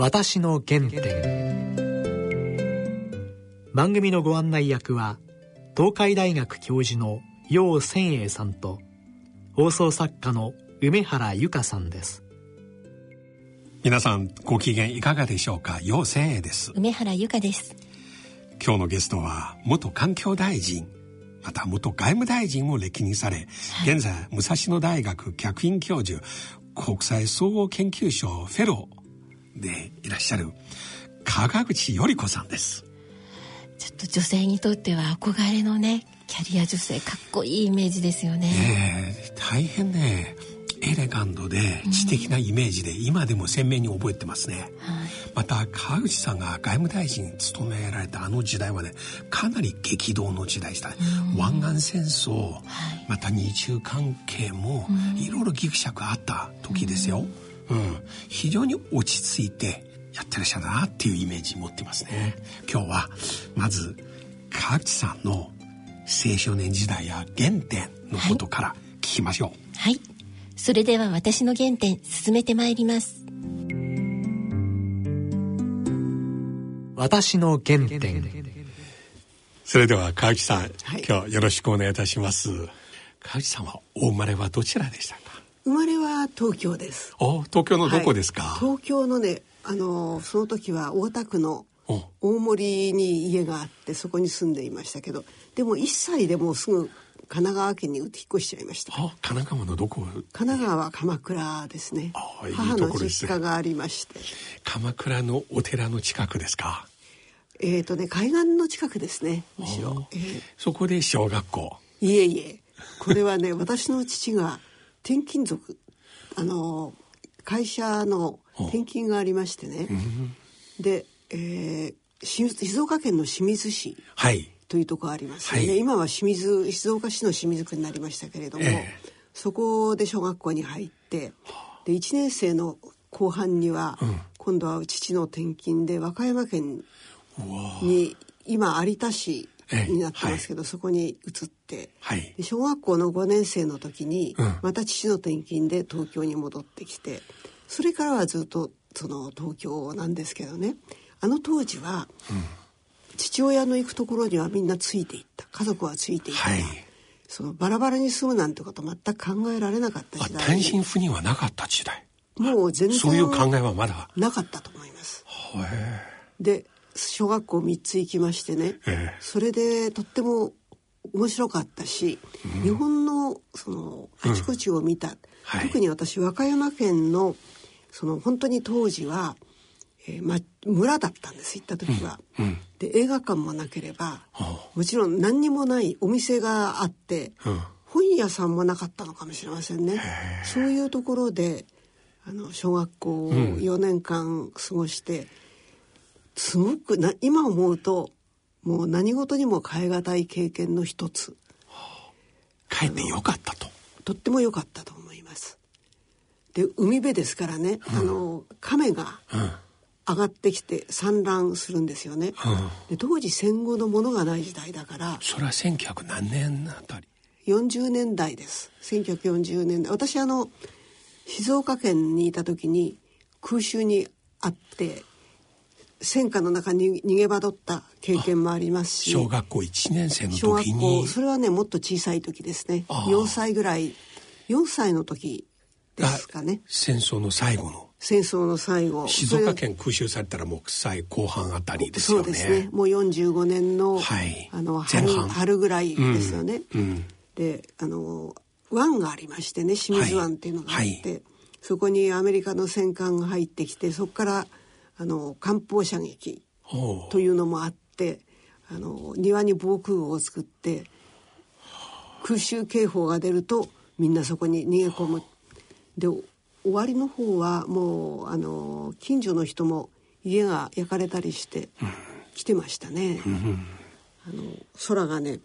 私の原点。番組のご案内役は東海大学教授の楊千栄さんと放送作家の梅原由香さんです。皆さんご機嫌いかがでしょうか？楊千栄です。梅原由香です。今日のゲストは元環境大臣また元外務大臣も歴任され、はい、現在武蔵野大学客員教授国際総合研究所フェローでいらっしゃる川口頼子さんです。ちょっと女性にとっては憧れのねキャリア女性かっこいいイメージですよね。ね大変ねエレガントで知的なイメージで、今でも鮮明に覚えてますね、また川口さんが外務大臣務められたあの時代はねかなり激動の時代でした、湾岸戦争、はい、また日中関係もいろいろギクシャクあった時ですよ、うん、非常に落ち着いてやってらっしゃるなっていうイメージ持ってますね今日はまず川口さんの青少年時代や原点のことから聞きましょう。はい。それでは私の原点進めてまいります。私の原点。それでは川内さん、はい、今日よろしくお願いいたします。川内さんはお生まれはどちらでしたか？生まれは東京です。お、東京のどこですか？はい、東京のね、あのその時は大田区の大森に家があってそこに住んでいましたけどでも1歳でもうすぐ神奈川県に引っ越しちゃいました。神奈川のどこ？神奈川は鎌倉ですね。母の実家がありまして。鎌倉のお寺の近くですか？えっ、ー、とね海岸の近くですねむしろ、えー、そこで小学校。いえいえ。これはね 私の父が転勤族。あの会社の転勤がありましてね。で、えー、静岡県の清水市、はい、というところありますよね、はい、今は清水静岡市の清水区になりましたけれども、えー、そこで小学校に入ってで1年生の後半には、うん、今度は父の転勤で和歌山県に今有田市になってますけど、えーはい、そこに移って、はい、小学校の5年生の時に、うん、また父の転勤で東京に戻ってきてそれからはずっとその東京なんですけどねあの当時は、うん。父親の行くところにはみんなついていった。家族はついていった、はい、そのバラバラに住むなんてこと全く考えられなかった時代。単身赴任はなかった時代。もう全然そういう考えはまだ。なかったと思います。で小学校3つ行きましてね、それでとっても面白かったし、うん、日本のそのあちこちを見た、うんはい、特に私和歌山県のその本当に当時はえーま、村だったんです行った時は。うん。うん、で映画館もなければもちろん何にもないお店があって、うん、本屋さんもなかったのかもしれませんね。そういうところであの小学校を4年間過ごして、すごくな今思うともう何事にも代え難い経験の一つ。帰ってよかったと。とっても良かったと思います。で海辺ですからね、あの亀が、上がってきて産卵するんですよね、うん、で当時戦後のものがない時代だからそれは1900何年あたり。40年代です。1940年代。私あの静岡県にいた時に空襲にあって戦火の中に逃げ惑った経験もありますし小学校1年生の時に。それはねもっと小さい時ですね。4歳ぐらい4歳の時ですかね。戦争の最後の。戦争の最後。静岡県空襲されたらもう最後半あたりですよね。そうですね。もう45年の,、はい、あの春春ぐらいですよね、うん。うん、であの湾がありましてね清水湾っていうのがあって、はい、そこにアメリカの戦艦が入ってきてそこからあの艦砲射撃というのもあってあの庭に防空壕を作って空襲警報が出るとみんなそこに逃げ込む。で終わりの方はもうあの近所の人も家が焼かれたりして来てましたね。うん、あの空がね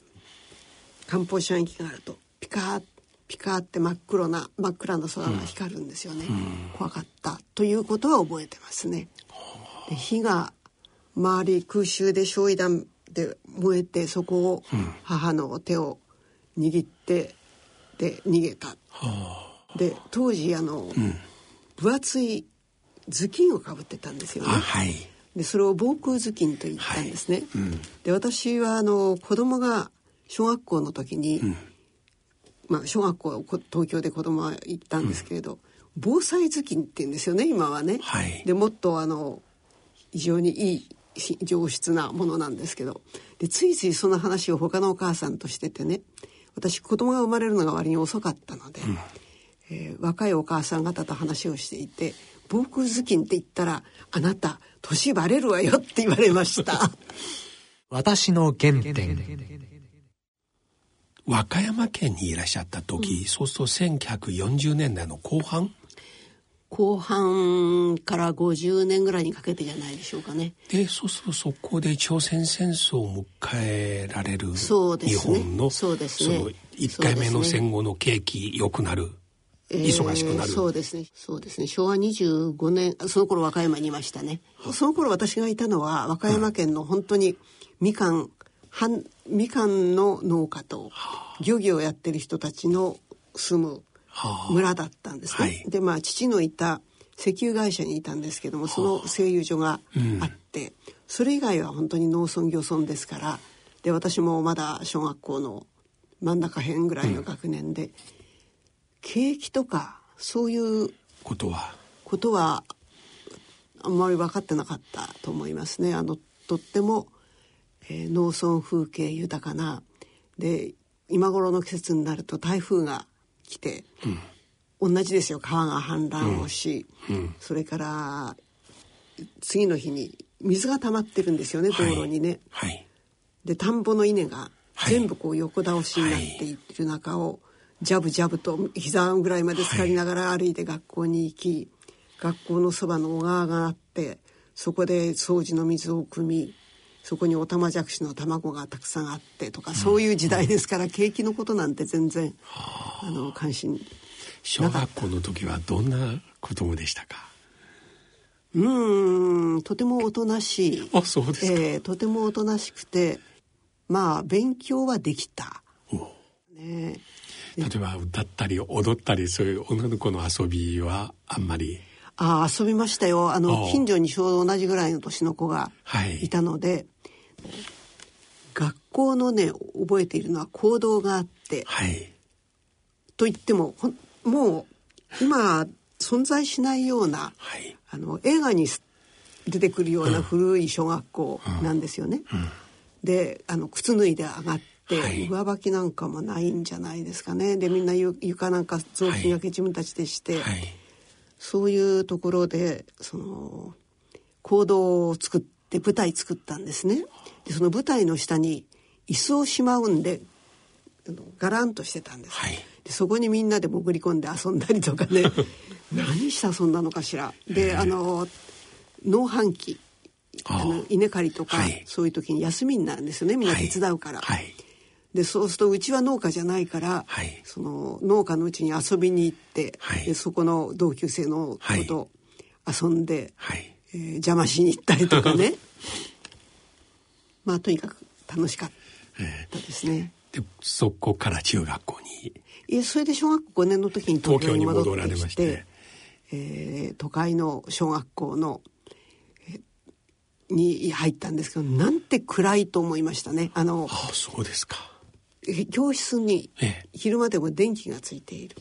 艦砲射撃があるとピカーピカーって真っ黒な真っ暗な空が光るんですよね、うん、怖かったということは覚えてますね。で火が周り空襲で焼夷弾で燃えてそこを母の手を握ってで逃げた。はあ。で当時あの、うん、分厚い頭巾をかぶってたんですよね。はい、でそれを防空頭巾と言ったんですね。はい。うん、で私はあの子供が小学校の時に、うん、まあ小学校東京で子供は行ったんですけれど、うん、防災頭巾って言うんですよね今はね。はい、でもっとあの非常にいい上質なものなんですけど。でついついその話を他のお母さんとしててね。私子供が生まれるのが割に遅かったので、うん、えー、若いお母さん方と話をしていて「防空頭巾って言ったらあなた年バレるわよ」って言われました。私の原点。和歌山県にいらっしゃった時、うん、そうすると1940年代の後半後半から50年ぐらいにかけてじゃないでしょうかね。でそうするとそこで朝鮮戦争を迎えられる日本のそうですね、その1回目の戦後の景気良くなる。忙しくなる、そうですね。そうですね。昭和25年その頃和歌山にいましたね、その頃私がいたのは和歌山県の本当にみかんんみかんの農家と漁業をやってる人たちの住む村だったんですね。はい、でまあ父のいた石油会社にいたんですけどもその製油所があって、うん、それ以外は本当に農村漁村ですから。で私もまだ小学校の真ん中辺ぐらいの学年で、うん、景気とかそういうことは？ことはあんまり分かってなかったと思いますね。あのとっても、えー、農村風景豊かな。で今頃の季節になると台風が来て、うん、同じですよ川が氾濫をし、うん、それから次の日に水が溜まってるんですよね道路にね。はい、で田んぼの稲が全部こう横倒しになっていってる中を、ジャブジャブと膝ぐらいまで浸かりながら歩いて学校に行き、学校のそばの小川があってそこで掃除の水を汲みそこにオタマジャクシの卵がたくさんあってとかそういう時代ですから、景気のことなんて全然あの関心小学校の時はどんな子供でしたか？うんとてもおとなしい。あそうですか、えー、とてもおとなしくてまあ勉強はできた。ね、例えば歌ったり踊ったりそういう女の子の遊びはあんまり？あ遊びましたよ。あの近所にちょうど同じぐらいの年の子がい。たので、はい、学校のね覚えているのは行動があって、はい、と言ってももう今存在しないような、はい、あの映画に出てくるような古い小学校なんですよね。うん。うん、であの靴脱いで上がって、はい、上履きなんかもないんじゃないですかね。でみんな床なんか雑巾がけ自分たちでして、そういうところでその行動を作って舞台作ったんですね。でその舞台の下に椅子をしまうんでガランとしてたんです、はい、でそこにみんなで潜り込んで遊んだりとかね。何して遊んだのかしら。であの農飯器あの稲刈りとか、はい、そういう時に休みになるんですよねみんな手伝うから。はい、でそうするとうちは農家じゃないから、その農家のうちに遊びに行って、でそこの同級生の子と遊んで、はい。えー、邪魔しに行ったりとかね まあとにかく楽しかったですね。でそこから中学校に。いやそれで小学校5年の時に東京に戻って。きてて、えー、都会の小学校の、えー、に入ったんですけどなんて暗いと思いましたね。あのあそうですか。教室に昼間でも電気がついている。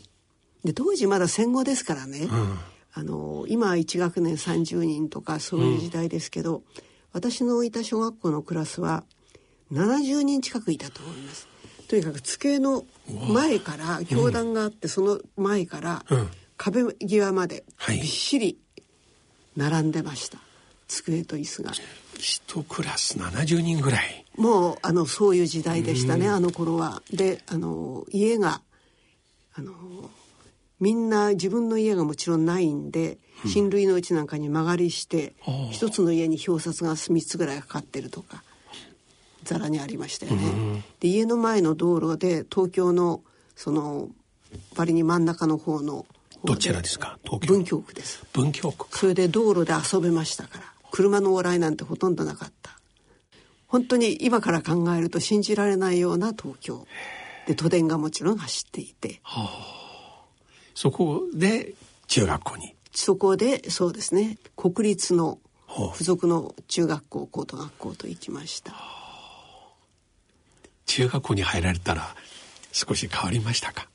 で当時まだ戦後ですからね、うん、あの今1学年30人とかそういう時代ですけど、うん、私のいた小学校のクラスは70人近くいたと思います。とにかく机の前から教壇があって、その前から壁際までびっしり並んでました、机と椅子が。一クラス70人ぐらい。もうあのそういう時代でしたね、あの頃は。であの家があのみんな自分の家がもちろんないんで、親類のうちなんかに間借りして一つの家に表札が3つぐらいかかってるとかざらにありましたよね。うん、で家の前の道路で東京のその割に真ん中の方のどちらですか？文京区です。文京区それで道路で遊べましたから車の往来なんてほとんどなかった。本当に今から考えると信じられないような東京。で都電がもちろん走っていて、はあ、そこで中学校に。そこでそうですね。国立の付属の中学校高等学校と行きました。中学校に入られたら少し変わりましたか？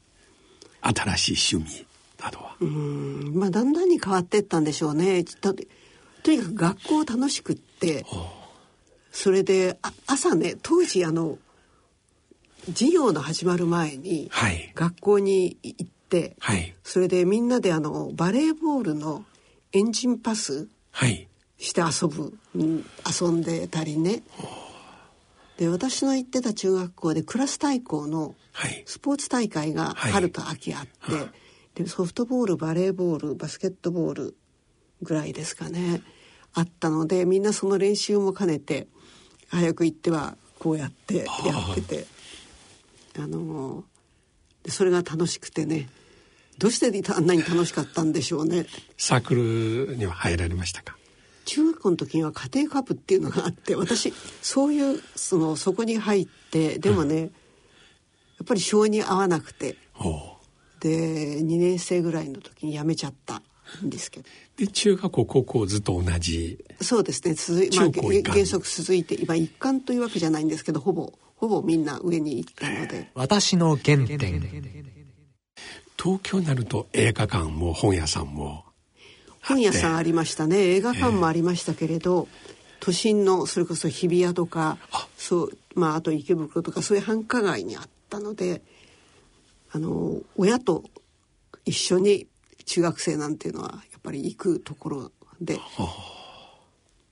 新しい趣味などは。うん。まあだんだんに変わっていったんでしょうね。ととにかく学校楽しくってそれで朝ね当時あの授業の始まる前に学校に行って、はい、それでみんなであのバレーボールのエンジンパスして遊ぶ、うん、遊んでたりね。で私の行ってた中学校でクラス対抗のスポーツ大会が春と秋あって、はい、でソフトボールバレーボールバスケットボールぐらいですかね。あったのでみんなその練習も兼ねて早く行ってはこうやってやってて。あのそれが楽しくてね。どうしてあんなに楽しかったんでしょうね。サークルには入られましたか？中学校の時には家庭科部っていうのがあって私そういうそのそこに入ってでもね、うん、やっぱり性に合わなくて。で2年生ぐらいの時に辞めちゃったんですけど。で中学校高校ずっと同じ？そうですね。続い、まあ、原則続いて今一貫というわけじゃないんですけどほぼほぼみんな上に行ったので。私の原点。東京になると映画館も本屋さんも本屋さんありましたね。映画館もありましたけれど、えー、都心のそれこそ日比谷とかそうまああと池袋とかそういう繁華街にあったのであの親と一緒に中学生なんていうのはやっぱり行くところで。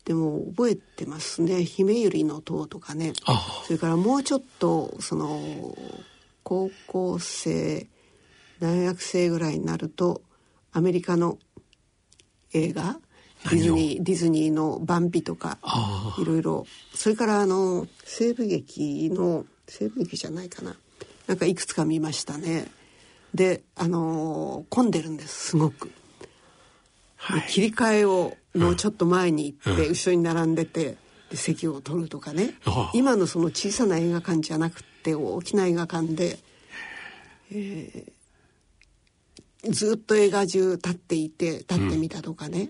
でも覚えてますね「姫百合の塔」とかね。それからもうちょっとその高校生大学生ぐらいになるとアメリカの映画ディズニーディズニーの「バンビ」とかいろいろ。それからあの西部劇の西部劇じゃないかな。なんかいくつか見ましたね。であの混んでるんですすごく、はい、切り替えをのちょっと前に行って、後ろに並んでてで席を取るとかね。今のその小さな映画館じゃなくて大きな映画館で、えー、ずっと映画中立っていて立ってみたとかね、うん、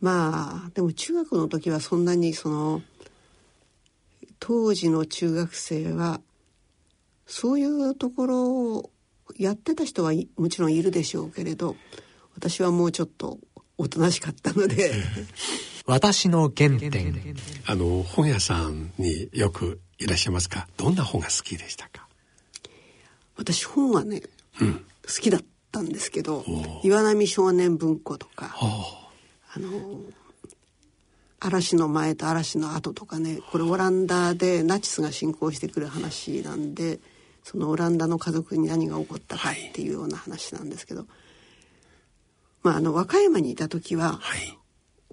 まあでも中学の時はそんなにその当時の中学生はそういうところをやってた人はもちろんいるでしょうけれど私はもうちょっとおとなしかったので。私の原点。あの本屋さんによくいらっしゃいますか？どんな本が好きでしたか？私本はね、うん、好きだったんですけど岩波少年文庫とかあの嵐の前と嵐の後とかねこれオランダでナチスが侵攻してくる話なんでそのオランダの家族に何が起こったかっていうような話なんですけど、はいまあ、あの和歌山にいた時は、はい、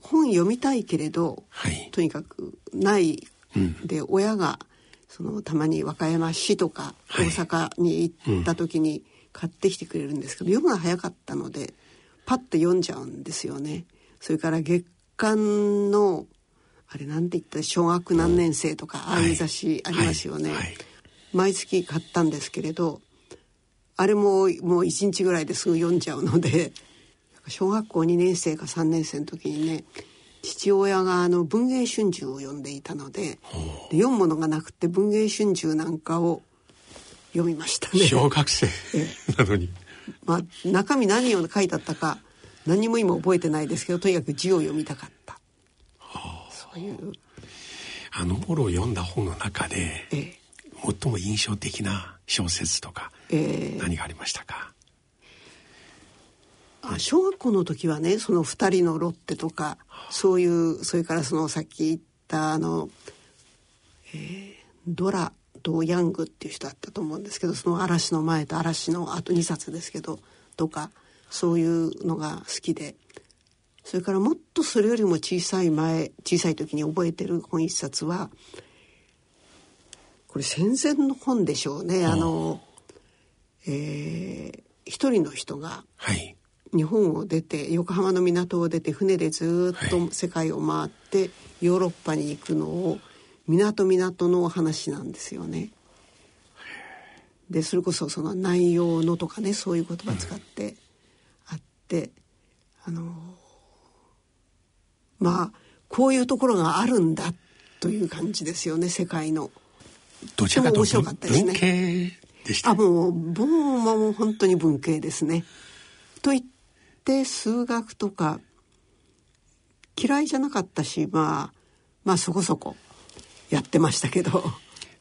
本読みたいけれど、はい、とにかくないで、うん、親がそのたまに和歌山市とか大阪に行った時に買ってきてくれるんですけど、読むのが早かったのでパッと読んじゃうんですよね。それから月刊のあれなんて言ったら小学何年生とかああいう雑誌ありますよね。毎月買ったんですけれどあれももう一日ぐらいですぐ読んじゃうので小学校2年生か3年生の時にね父親があの文藝春秋を読んでいたのでで読むものがなくて文芸春秋なんかを読みましたね。小学生なのに。まあ中身何を書いてあったか何も今覚えてないですけどとにかく字を読みたかった。そういう。あの頃読んだ本の中で、ええ、最も印象的な小説とか、え何がありましたか？あ小学校の時はねその2人のロッテとかそういうそれからそのさっき言ったあの、えー、ドラとヤングっていう人だったと思うんですけどその嵐の前と嵐のあと2冊ですけどとかそういうのが好きでそれからもっとそれよりも小さい前小さい時に覚えてる本一冊はこれ戦前の本でしょうね。あの、えー、一人の人が、はい日本を出て横浜の港を出て船でずっと世界を回ってヨーロッパに行くのを港港の話なんですよね。でそれこそその内容のとかねそういう言葉使ってあって、あのまあこういうところがあるんだという感じですよね世界の。どちらかというと文系でした、あもう文も本当に文系ですね。と言って数学とか嫌いじゃなかったしまあまあそこそこやってましたけど。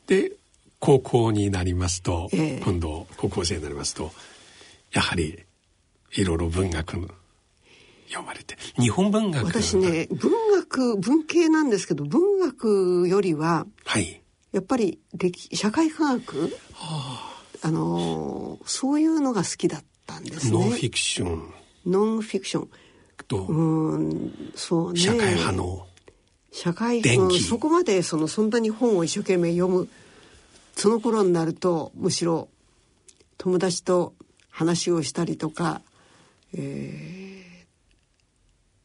で高校になりますと、えー、今度高校生になりますとやはりいろいろ文学読まれて日本文学私ね文学文系なんですけど文学よりは、はい、やっぱり歴社会科学、はあ、あのそういうのが好きだったんですね。ノンフィクションノンフィクション。とう？んそうね。社会派の。社会派そこまでそのそんなに本を一生懸命読む。その頃になるとむしろ友達と話をしたりとか、え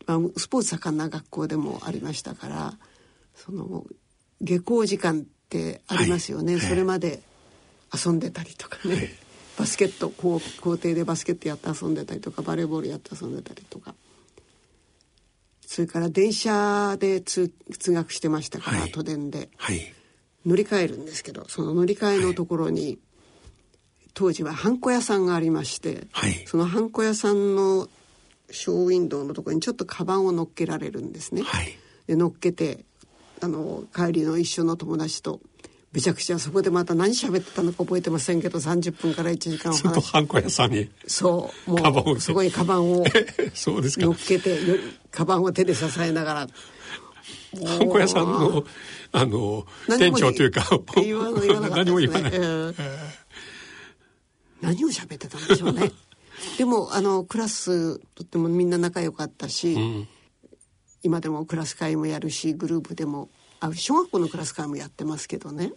ーまあ、スポーツ盛んな学校でもありましたからその下校時間ってありますよね、はい、それまで遊んでたりとかね、はい、バスケット校校庭でバスケットやって遊んでたりとかバレーボールやって遊んでたりとか。それから電車で通通学してましたから、はい、都電で。はい。乗り換えるんですけどその乗り換えのところに、はい、当時はハンコ屋さんがありまして、はい、そのハンコ屋さんのショーウィンドウのところにちょっとカバンを乗っけられるんですね。はい、で乗っけてあの帰りの一緒の友達とめちゃくちゃそこでまた何喋ってたのか覚えてませんけど30分から1時間ずっとハンコ屋さんにそうもうそこにカバンを。そうですか。乗っけてカバンを手で支えながら。ハンコ屋さんのあの店長というか言わ何も言わない、えー、何を喋ってたんでしょうね。でもあのクラスとってもみんな仲良かったし、うん、今でもクラス会もやるしグループでもあ小学校のクラス会もやってますけどね。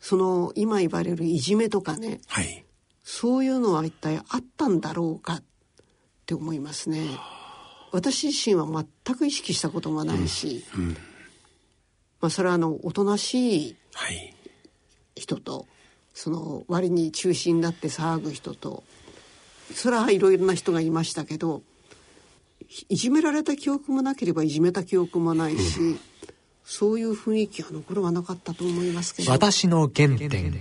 その今言われるいじめとかね、はい、そういうのは一体あったんだろうかって思いますね。私自身は全く意識したこともないし、うん。うん。まあ、それはあのおとなしい人と、はい、その割に中心になって騒ぐ人とそれはいろいろな人がいましたけどいじめられた記憶もなければいじめた記憶もないし、うん、そういう雰囲気は残るはなかったと思いますけど。私の原点。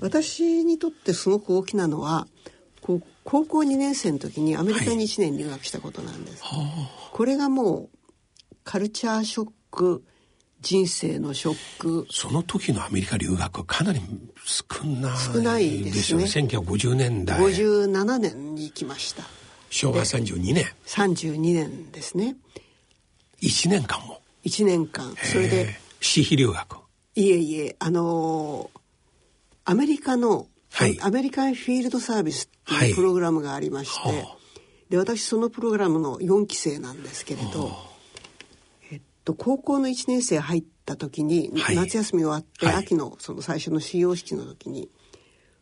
私にとってすごく大きなのは高校2年生の時にアメリカに1年留学したことなんです、はい、これがもうカルチャーショック人生のショック。その時のアメリカ留学はかなり少ない少ないですね。1950年代。57年に行きました。昭和32年。32年ですね。1年間も1年間。それで私費留学いえいえあのー、アメリカの、はい、アメリカンフィールドサービスっていうプログラムがありまして、はい、で私そのプログラムの4期生なんですけれどと高校の1年生入った時に、はい、夏休み終わって、はい、秋のその最初の始業式の時に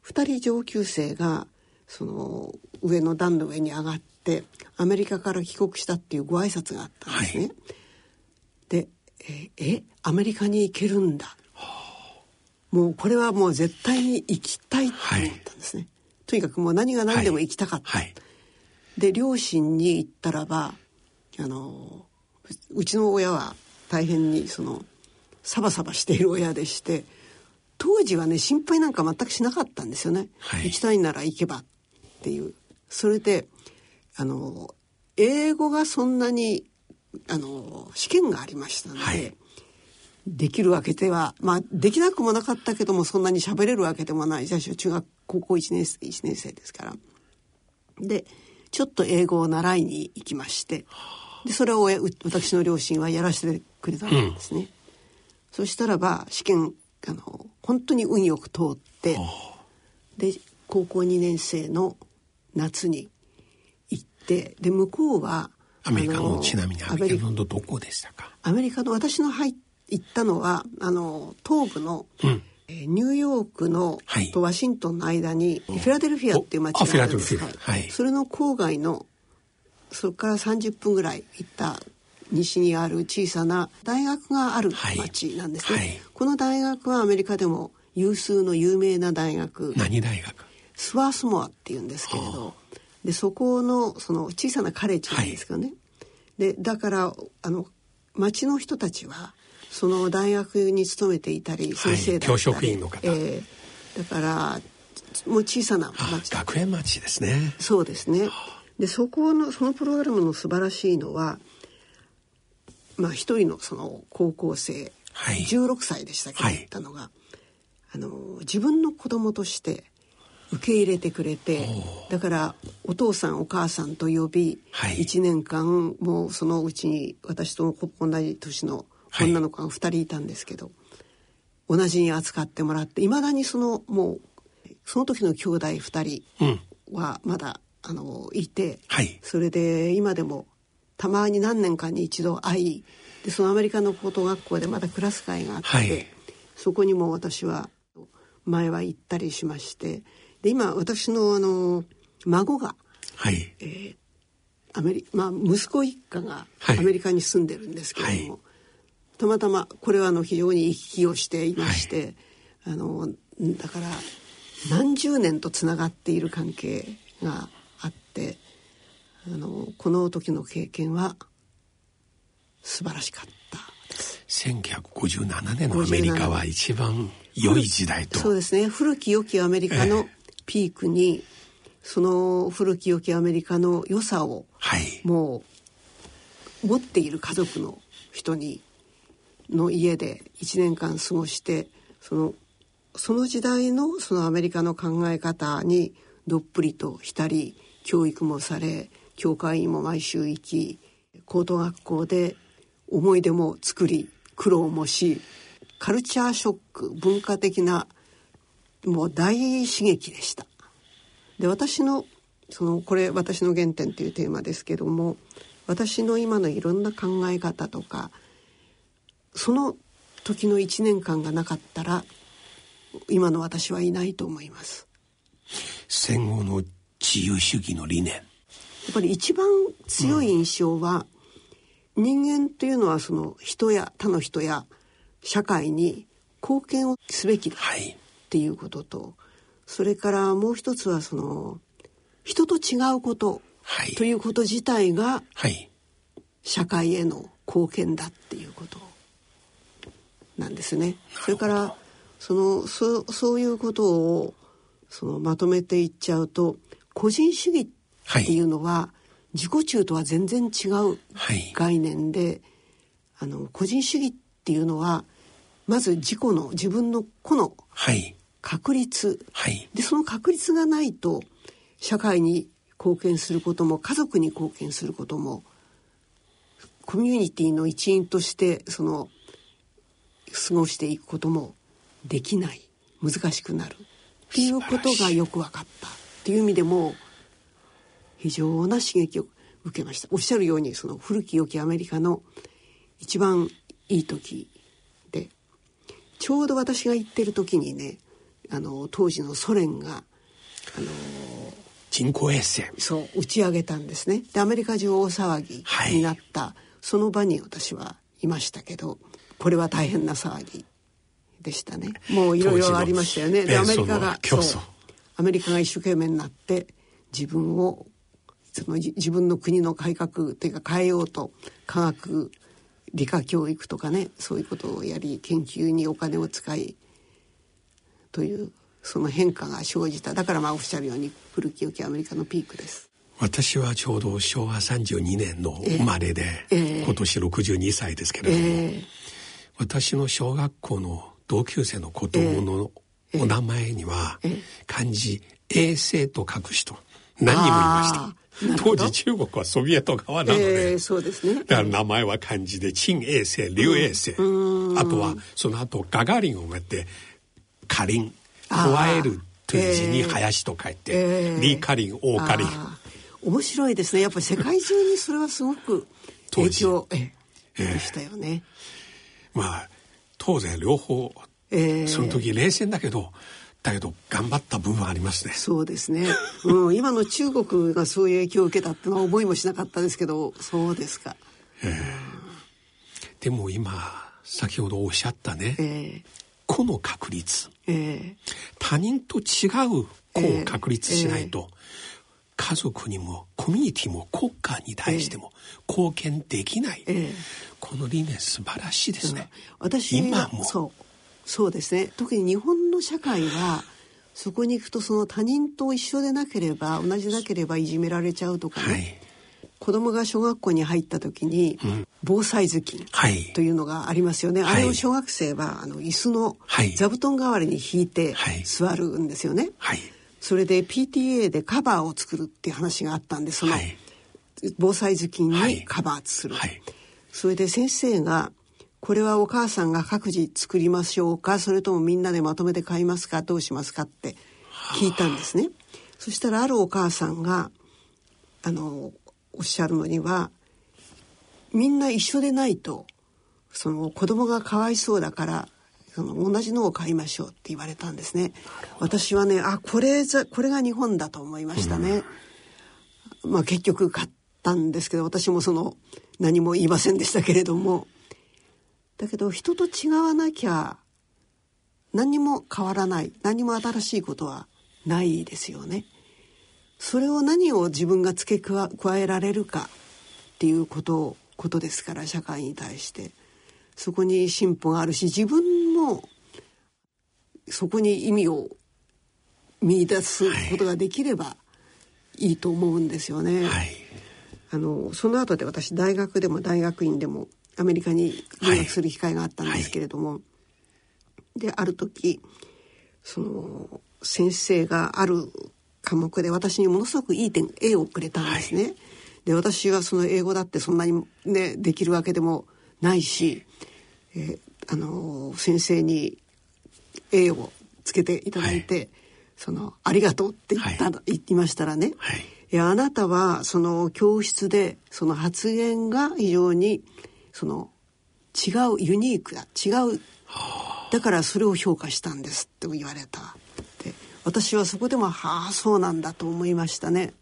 2人上級生がその上の段の上に上がってアメリカから帰国したっていうご挨拶があったんですね。はい、でええアメリカに行けるんだ。もうこれはもう絶対に行きたいと思ったんですね。とにかくもう何が何でも行きたかった。で両親に言ったらばあのうちの親は大変にそのサバサバしている親でして当時はね心配なんか全くしなかったんですよね、はい、行きたいなら行けばっていうそれであの英語がそんなにあの試験がありましたので、はい、できるわけではまあできなくもなかったけどもそんなに喋れるわけでもない。最初中学高校1年生1年生ですから。でちょっと英語を習いに行きまして。でそれを私の両親はやらせてくれたんですね、うん、そしたらば試験あの本当に運よく通ってで高校2年生の夏に行ってで向こうはアメリカのちなみにアメリカのどこでしたか？アメリカの私の入行ったのはあの東部の、うん。ニューヨークの、はい、とワシントンの間にフィラデルフィアっていう街があるんです。はい、それの郊外のそこから30分ぐらい行った西にある小さな大学がある町なんですね、はい。はい、この大学はアメリカでも有数の有名な大学。何大学？スワースモアっていうんですけれどでそこのその小さなカレッジなんですけどね、はい、でだからあの町の人たちはその大学に勤めていたり先生だったり、はい、教職員の方、えー、だからもう小さな町。学園町ですね。そうですね。でそこのそのプログラムの素晴らしいのはまあ一人のその高校生、はい、16歳でしたけ？ど、はい、ったのがあの自分の子供として受け入れてくれてだからお父さんお母さんと呼び、はい、1年間もうそのうちに私と同じ年の女の子が2人いたんですけど、同じに扱ってもらっていまだにそのもうその時の兄弟2人はまだ、あのいて、はい、それで今でもたまに何年かに一度会いでそのアメリカの高等学校でまだクラス会があって、はい、そこにも私は前は行ったりしましてで今私のあの孫が、はい。えーアメリまあ、息子一家がアメリカに住んでるんですけれども、はい、たまたまこれはあの非常に行き来をしていまして、はい、あのだから何十年とつながっている関係があってあのこの時の経験は素晴らしかった。です1957年のアメリカは一番良い時代と。そうですね。古き良きアメリカのピークに、えー、その古き良きアメリカの良さを、はい、もう持っている家族の人にの家で1年間過ごしてそのその時代のそのアメリカの考え方にどっぷりと浸り教育もされ教会員も毎週行き高等学校で思い出も作り苦労もしカルチャーショック文化的なもう大刺激でした。で私のそのこれ私の原点というテーマですけども私の今のいろんな考え方とかその時の1年間がなかったら今の私はいないと思います。戦後の自由主義の理念。やっぱり一番強い印象は、うん、人間というのはその人や他の人や社会に貢献をすべきだっていうことと、はい、それからもう一つはその人と違うことということ自体が、社会への貢献だっていうことなんですね。それからそのそそういうことをそのまとめていっちゃうと個人主義っていうのは、自己中とは全然違う概念で、はい、あの個人主義っていうのはまず自己の自分の個の確率、はい、でその確率がないと社会に貢献することも家族に貢献することもコミュニティの一員としてその過ごしていくこともできない。難しくなる。っていうことがよく分かった。っていう意味でも非常な刺激を受けました。おっしゃるようにその古き良きアメリカの一番いい時でちょうど私が行ってる時にねあの当時のソ連があの人工衛星。そう打ち上げたんですね。でアメリカ中大騒ぎになった、はい、その場に私はいましたけどこれは大変な騒ぎでしたね。もういろいろありましたよね。でアメリカがそう。アメリカが一生懸命になって自分をその自分の国の改革というか変えようと科学理科教育とかねそういうことをやり研究にお金を使いというその変化が生じた。だからまあおっしゃるように古き良きアメリカのピークです。私はちょうど昭和32年の生まれで、えー、今年62歳ですけれども、えー、私の小学校の同級生の子供のお名前には漢字「衛星」と書く人何人もいました。当時中国はソビエト側なので、えー、ですね。だから名前は漢字で陳衛星劉衛星、うん、あとはその後ガガーリンを埋めて「カリン」「加える」という字に「林」と書いて「えー、リー・カリン」「オー・カリン」面白いですね。やっぱり世界中にそれはすごく影響えでしたよね。まあ当然両方、えー、その時冷戦だけどだけど頑張った部分ありますね。そうですね。うん、今の中国がそういう影響を受けたってのは思いもしなかったですけど、そうですか。えー、でも今先ほどおっしゃったね、えー、個の確率、えー、他人と違う個を確立しないと、家族にもコミュニティも国家に対しても貢献できない、えー、この理念素晴らしいですね。私今も。そうそうですね。特に日本の社会はそこに行くとその他人と一緒でなければ同じなければいじめられちゃうとかね、はい、子供が小学校に入った時に、防災頭巾というのがありますよね、はい、あれを小学生はあの椅子の座布団代わりに引いて座るんですよね。はい、それで PTA でカバーを作るっていう話があったんでその、防災頭巾にカバーする、それで先生がこれはお母さんが各自作りましょうか？それともみんなでまとめて買いますか？どうしますか？って聞いたんですね。そしたらあるお母さんがあのおっしゃるのにはみんな一緒でないとその子供がかわいそうだからその同じのを買いましょうって言われたんですね。私はねあこれざこれが日本だと思いましたね。まあ結局買ったんですけど私もその何も言いませんでしたけれども。だけど人と違わなきゃ何にも変わらない何にも新しいことはないですよね。それを何を自分が付け加えられるかっていうことことですから社会に対して。そこに進歩があるし自分もそこに意味を見出すことができればいいと思うんですよね。はい、あのその後で私大学でも大学院でもアメリカに留学する機会があったんですけれども、はい。はい、である時その先生がある科目で私にものすごくいい点 A をくれたんですね。はい、で私はその英語だってそんなにねできるわけでもないし、えー、あの先生に A をつけていただいて、はい、そのありがとうって言った、言いましたらね、い。やあなたはその教室でその発言が非常にその違うユニークだ違う。だからそれを評価したんですって言われた。で私はそこでもはあそうなんだと思いましたね。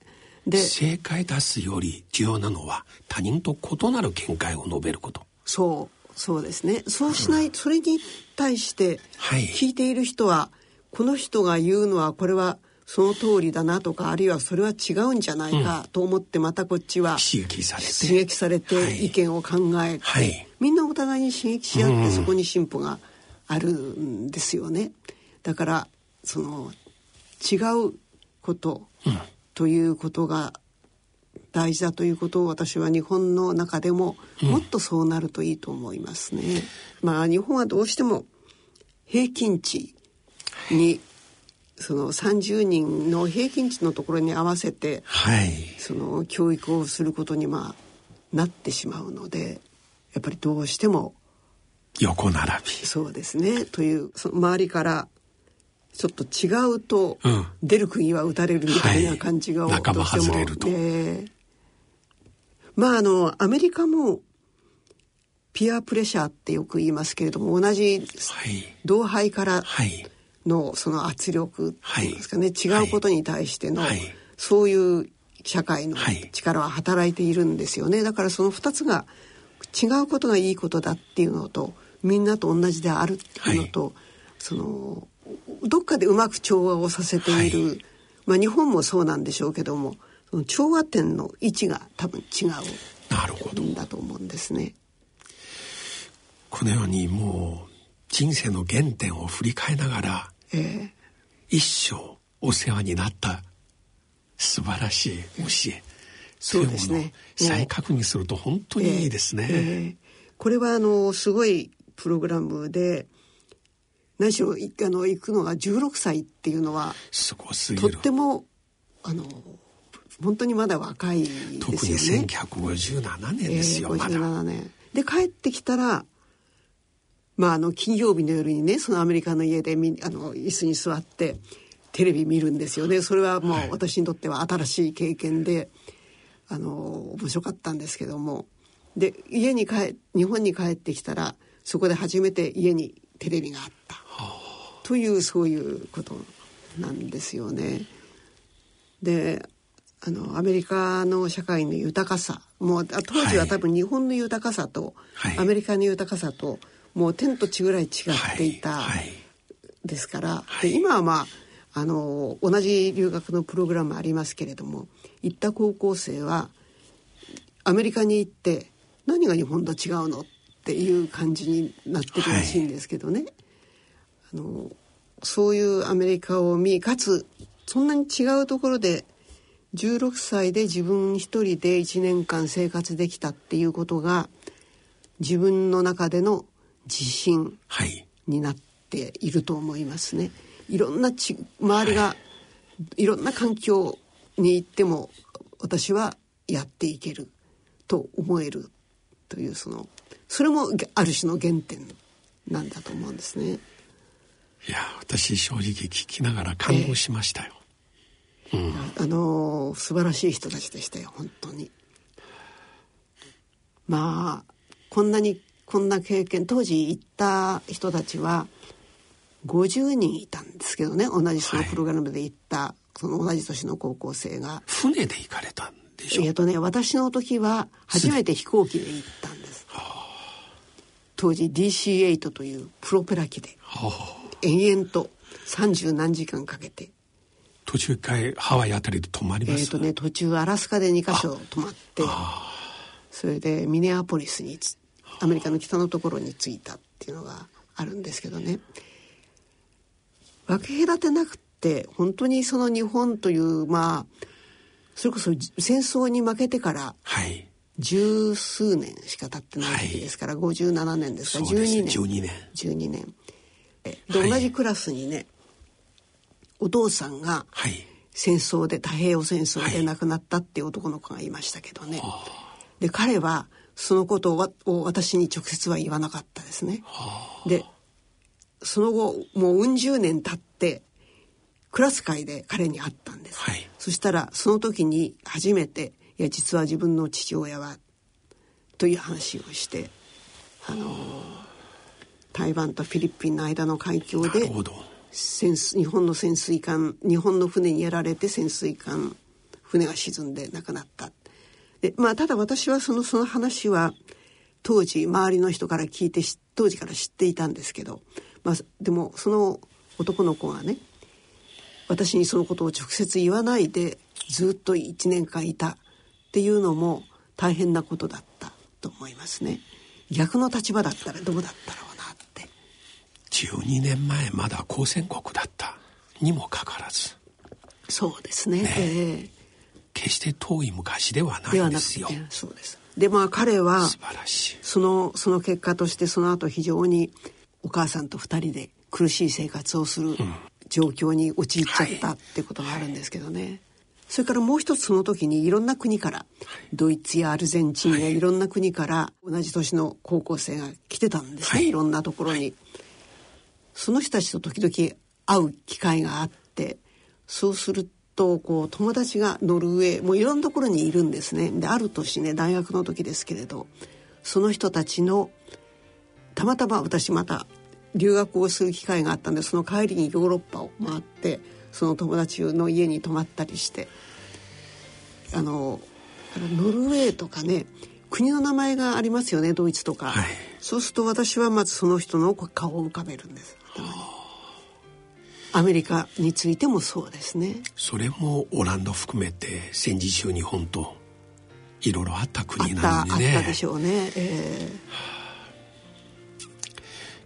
で正解出すより重要なのは他人と異なる見解を述べること。そうそうですね。そうしない、うん、それに対して聞いている人は、はい、この人が言うのはこれはその通りだなとかあるいはそれは違うんじゃないかと思ってまたこっちは刺激されて。刺激されて意見を考えて、はい、みんなお互いに刺激し合ってそこに進歩があるんですよね。だからその違うことということが大事だということを私は日本の中でももっとそうなるといいと思いますね。まあ日本はどうしても平均値にその30人の平均値のところに合わせて、はい、その教育をすることにまあなってしまうのでやっぱりどうしても横並び。そうですね。というその周りからちょっと違うと、うん、出る釘は打たれるみたいな感じが、はい、外れると、えー、まああのアメリカもピアプレッシャーってよく言いますけれども同じ同輩から、はい。のその圧力っていうんですかね、はい、違うことに対しての、はい、そういう社会の力は働いているんですよね。だからその2つが違うことがいいことだっていうのとみんなと同じであるっていうのと、はい、そのどっかでうまく調和をさせている、まあ日本もそうなんでしょうけどもその調和点の位置が多分違う。んだと思うんですね。このようにもう人生の原点を振り返りながらえー、一生お世話になった素晴らしい教えそうですね。再確認すると本当にいいですね、えーえー、これはあのすごいプログラムで何しろあの行くのが16歳っていうのはとってもあの本当にまだ若いですよね。特に1957年ですよ、えー、57年。で帰ってきたらまあ、あの金曜日の夜にねそのアメリカの家でみあの椅子に座ってテレビ見るんですよね。それはもう私にとっては新しい経験で、あの面白かったんですけども。で家に帰日本に帰ってきたらそこで初めて家にテレビがあった、というそういうことなんですよね。であのアメリカの社会の豊かさもう当時は多分日本の豊かさと、はい、アメリカの豊かさと、はいもう天と地ぐらい違っていたですから、で今はまああの同じ留学のプログラムありますけれども行った高校生はアメリカに行って何が日本と違うのっていう感じになってるらしいんですけどね、はい、あのそういうアメリカを見かつそんなに違うところで16歳で自分一人で1年間生活できたっていうことが自分の中での自信になっていると思いますね。はい、いろんなち周りが、いろんな環境に行っても私はやっていけると思えるというそのそれもある種の原点なんだと思うんですね。いや私正直聞きながら感動しましたよ。えー、うん、あの素晴らしい人たちでしたよ本当に。まあこんなにこんな経験当時行った人たちは50人いたんですけどね同じそのプログラムで行った、はい、その同じ年の高校生が。船で行かれたんでしょえっとね私の時は初めて飛行機で行ったんです。当時 DC-8 というプロペラ機で延々と三十何時間かけて。途中一回ハワイあたりで泊まります？えっ、とね途中アラスカで2か所泊まって。それでミネアポリスにアメリカの北のところに着いたっていうのがあるんですけどね。分け隔てなくて本当にその日本というまあそれこそ戦争に負けてから十数年しか経ってない時ですから、はい、57年ですから12年。12年 ,12 年で、同じクラスにねお父さんが戦争で太平洋戦争で亡くなったっていう男の子がいましたけどね、はいで彼はそのことを私に直接は言わなかったですね。でその後もううん十年経ってクラス会で彼に会ったんです、はい、そしたらその時に初めて「いや実は自分の父親は」という話をしてあの台湾とフィリピンの間の海峡で潜日本の潜水艦日本の船にやられて潜水艦船が沈んで亡くなったでまあただ私はそのその話は当時周りの人から聞いて当時から知っていたんですけど、まあ、でもその男の子がね私にそのことを直接言わないでずっと1年間いたっていうのも大変なことだったと思いますね。逆の立場だったらどうだったろう。12年前まだ交戦国だったにもかかわらず。そうですね。ねえー決して遠い昔ではないんですよ。そうです。でまあ彼はそのその結果としてその後非常にお母さんと2人で苦しい生活をする状況に陥っちゃったってことがあるんですけどね。はいはい、それからもう一つその時にいろんな国から、ドイツやアルゼンチンやいろんな国から同じ年の高校生が来てたんですね、い、ろんなところに。その人たちと時々会う機会があってそうするとこう友達がノルウェーもういろんなところにいるんですね。である年ね大学の時ですけれどその人たちのたまたま私また留学をする機会があったんでその帰りにヨーロッパを回ってその友達の家に泊まったりしてあのノルウェーとかね国の名前がありますよねドイツとか、はい、そうすると私はまずその人の顔を浮かべるんです。アメリカについてもそうですね。それもオランダ含めて戦時中日本といろいろあった国なんでね。あったでしょうね、え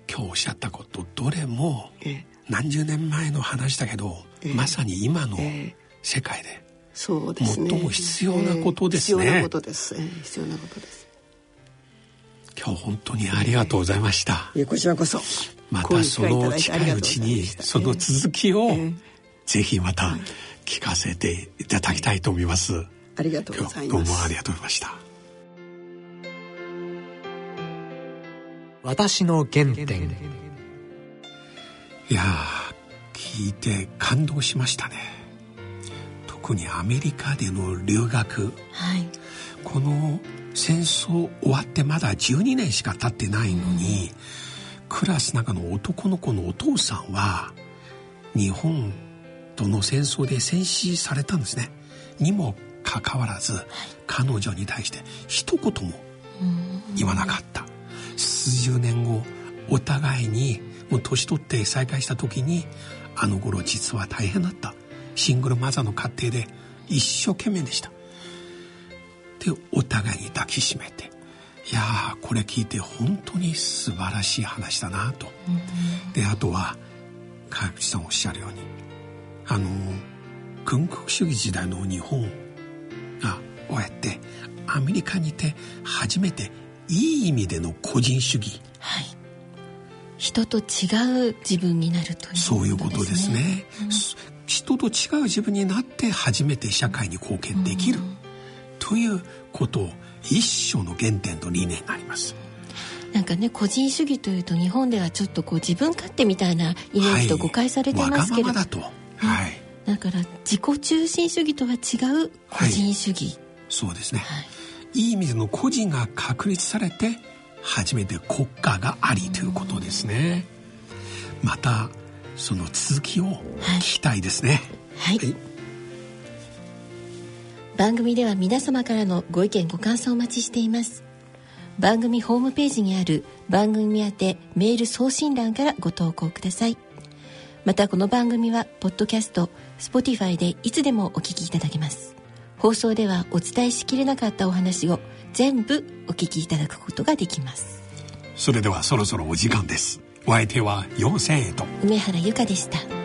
ー、今日おっしゃったことどれも何十年前の話だけど、えー、まさに今の世界でそうですね。最も必要なことですね、必要なことです、えー、必要なことです。今日本当にありがとうございました、いやこちらこそまたその近いうちにその続きをぜひまた聞かせていただきたいと思います。ありがとうございます。どうもありがとうございました。私の原点いや聞いて感動しましたね特にアメリカでの留学、はい、この戦争終わってまだ12年しか経ってないのに、うんクラス中の男の子のお父さんは日本との戦争で戦死されたんですね。にもかかわらず、彼女に対して一言も言わなかった。数十年後お互いにもう年取って再会した時にあの頃実は大変だった。シングルマザーの家庭で一生懸命でした。でお互いに抱きしめていやこれ聞いて本当に素晴らしい話だなと、うん、であとは川口さんおっしゃるようにあの軍国主義時代の日本がこうやってアメリカにいて初めていい意味での個人主義、はい、人と違う自分になるという、ね、そういうことですね、うん、人と違う自分になって初めて社会に貢献できる、うん、ということを一生の原点と理念があります。なんかね個人主義というと日本ではちょっとこう自分勝手みたいなイメージと誤解されてますけど、はい、だと、はい、だから自己中心主義とは違う個人主義、はい、そうですね、はい、いい意味での個人が確立されて初めて国家がありということですね、またその続きを聞きたいですね。はい、はい、番組では皆様からのご意見ご感想をお待ちしています。番組ホームページにある番組宛てメール送信欄からご投稿ください。またこの番組はポッドキャスト Spotify でいつでもお聞きいただけます。放送ではお伝えしきれなかったお話を全部お聞きいただくことができます。それではそろそろお時間です。お相手は陽性と。梅原由香でした